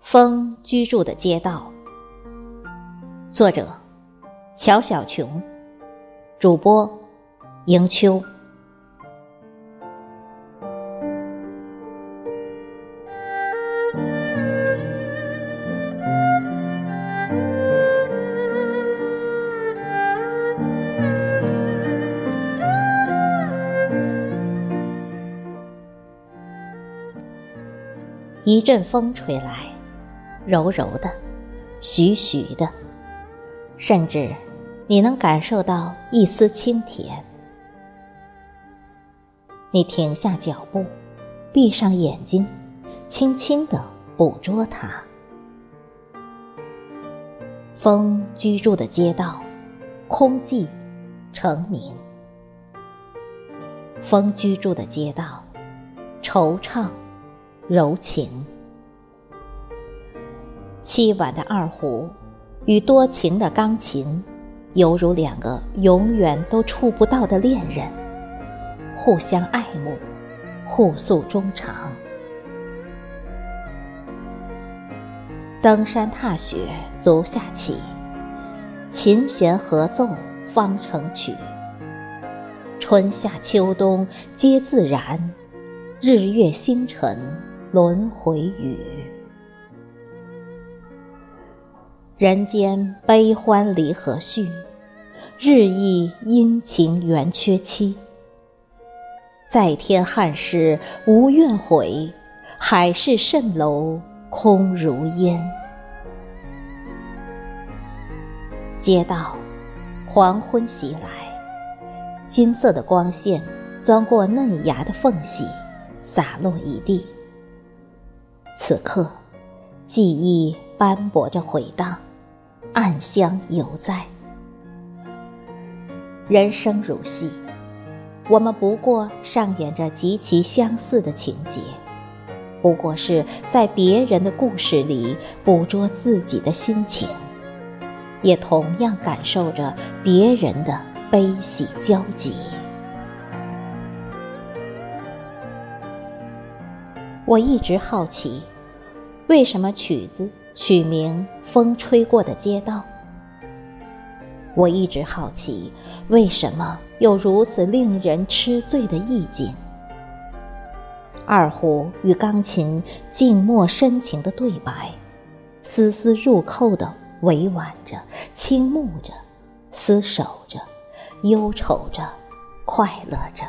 风居住的街道，作者：乔小琼，主播：迎秋。一阵风吹来。柔柔的，徐徐的，甚至你能感受到一丝清甜。你停下脚步，闭上眼睛，轻轻的捕捉它。风居住的街道，空寂，澄明。风居住的街道，惆怅，柔情。凄婉的二胡与多情的钢琴，犹如两个永远都触不到的恋人，互相爱慕，互诉衷肠。登山踏雪足下起，琴弦合奏方成曲。春夏秋冬皆自然，日月星辰轮回语。人间悲欢离合序，日益阴晴圆缺期。在天汉室无怨悔，海市蜃楼空如烟。街道，黄昏袭来，金色的光线钻过嫩芽的缝隙，洒落一地。此刻，记忆斑驳着回荡。暗香犹在。人生如戏，我们不过上演着极其相似的情节，不过是在别人的故事里捕捉自己的心情，也同样感受着别人的悲喜交集。我一直好奇，为什么曲子？取名《风吹过的街道》，我一直好奇，为什么有如此令人痴醉的意境？二胡与钢琴静默深情的对白，丝丝入扣的委婉着，倾慕着，厮守着，忧愁着，快乐着，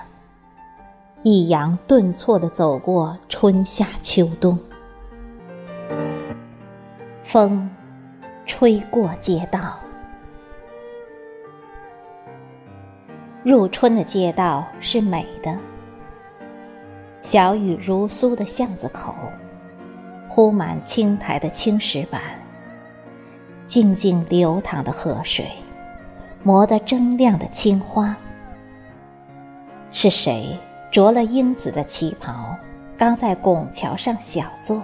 抑扬顿挫的走过春夏秋冬。风，吹过街道。入春的街道是美的。小雨如酥的巷子口，铺满青苔的青石板。静静流淌的河水，磨得铮亮的青花。是谁着了英子的旗袍，刚在拱桥上小坐？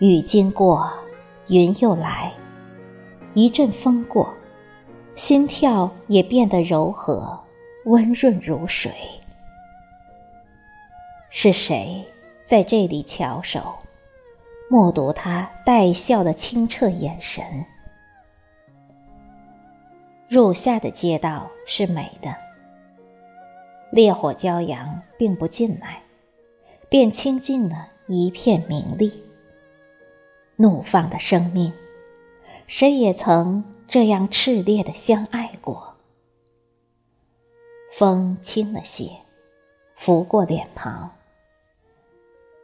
雨经过，云又来，一阵风过，心跳也变得柔和、温润如水。是谁在这里翘首，默读他带笑的清澈眼神？入夏的街道是美的，烈火骄阳并不进来，便清净了一片明丽。怒放的生命，谁也曾这样炽烈的相爱过。风轻了些，拂过脸庞，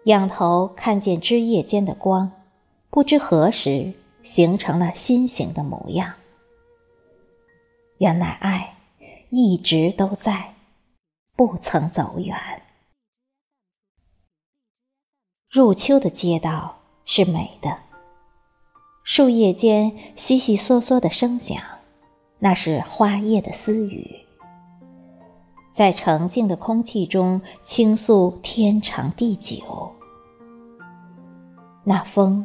仰头看见枝叶间的光，不知何时形成了心形的模样。原来爱一直都在，不曾走远。入秋的街道是美的。树叶间悉悉嗦嗦的声响，那是花叶的私语，在澄净的空气中倾诉天长地久。那风，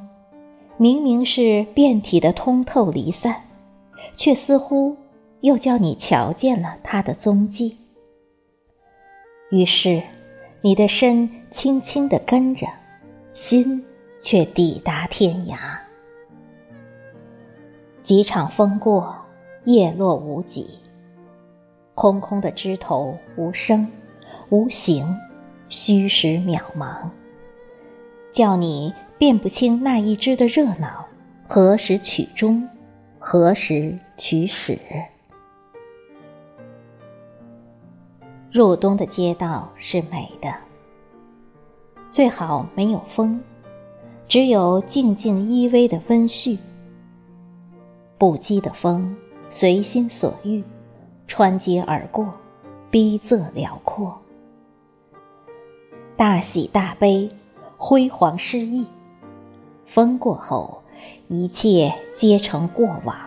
明明是遍体的通透离散，却似乎又叫你瞧见了它的踪迹。于是，你的身轻轻地跟着，心却抵达天涯。几场风过，叶落无几，空空的枝头无声无形，虚实渺茫，叫你。辨不清那一支的热闹，何时曲终，何时曲始？入冬的街道是美的，最好没有风，只有静静依偎的温煦。不羁的风，随心所欲，穿街而过，逼仄辽阔。大喜大悲，辉煌诗意。风过后，一切皆成过往。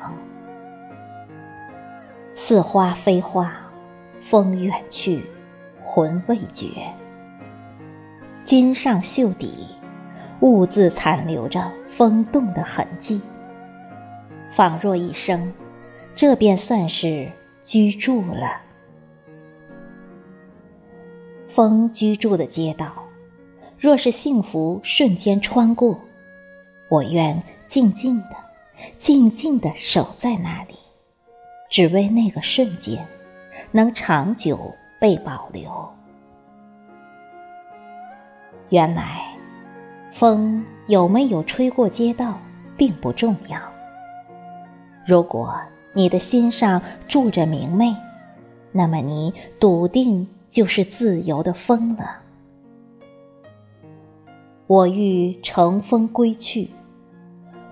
似花非花，风远去，魂未绝。襟上袖底，兀自残留着风动的痕迹。仿若一生，这便算是居住了。风居住的街道，若是幸福瞬间穿过。我愿静静的、静静的守在那里，只为那个瞬间能长久被保留。原来，风有没有吹过街道并不重要。如果你的心上住着明媚，那么你笃定就是自由的风了。我欲乘风归去，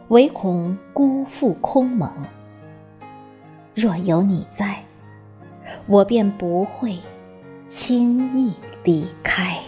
唯恐辜负空蒙。若有你在，我便不会轻易离开。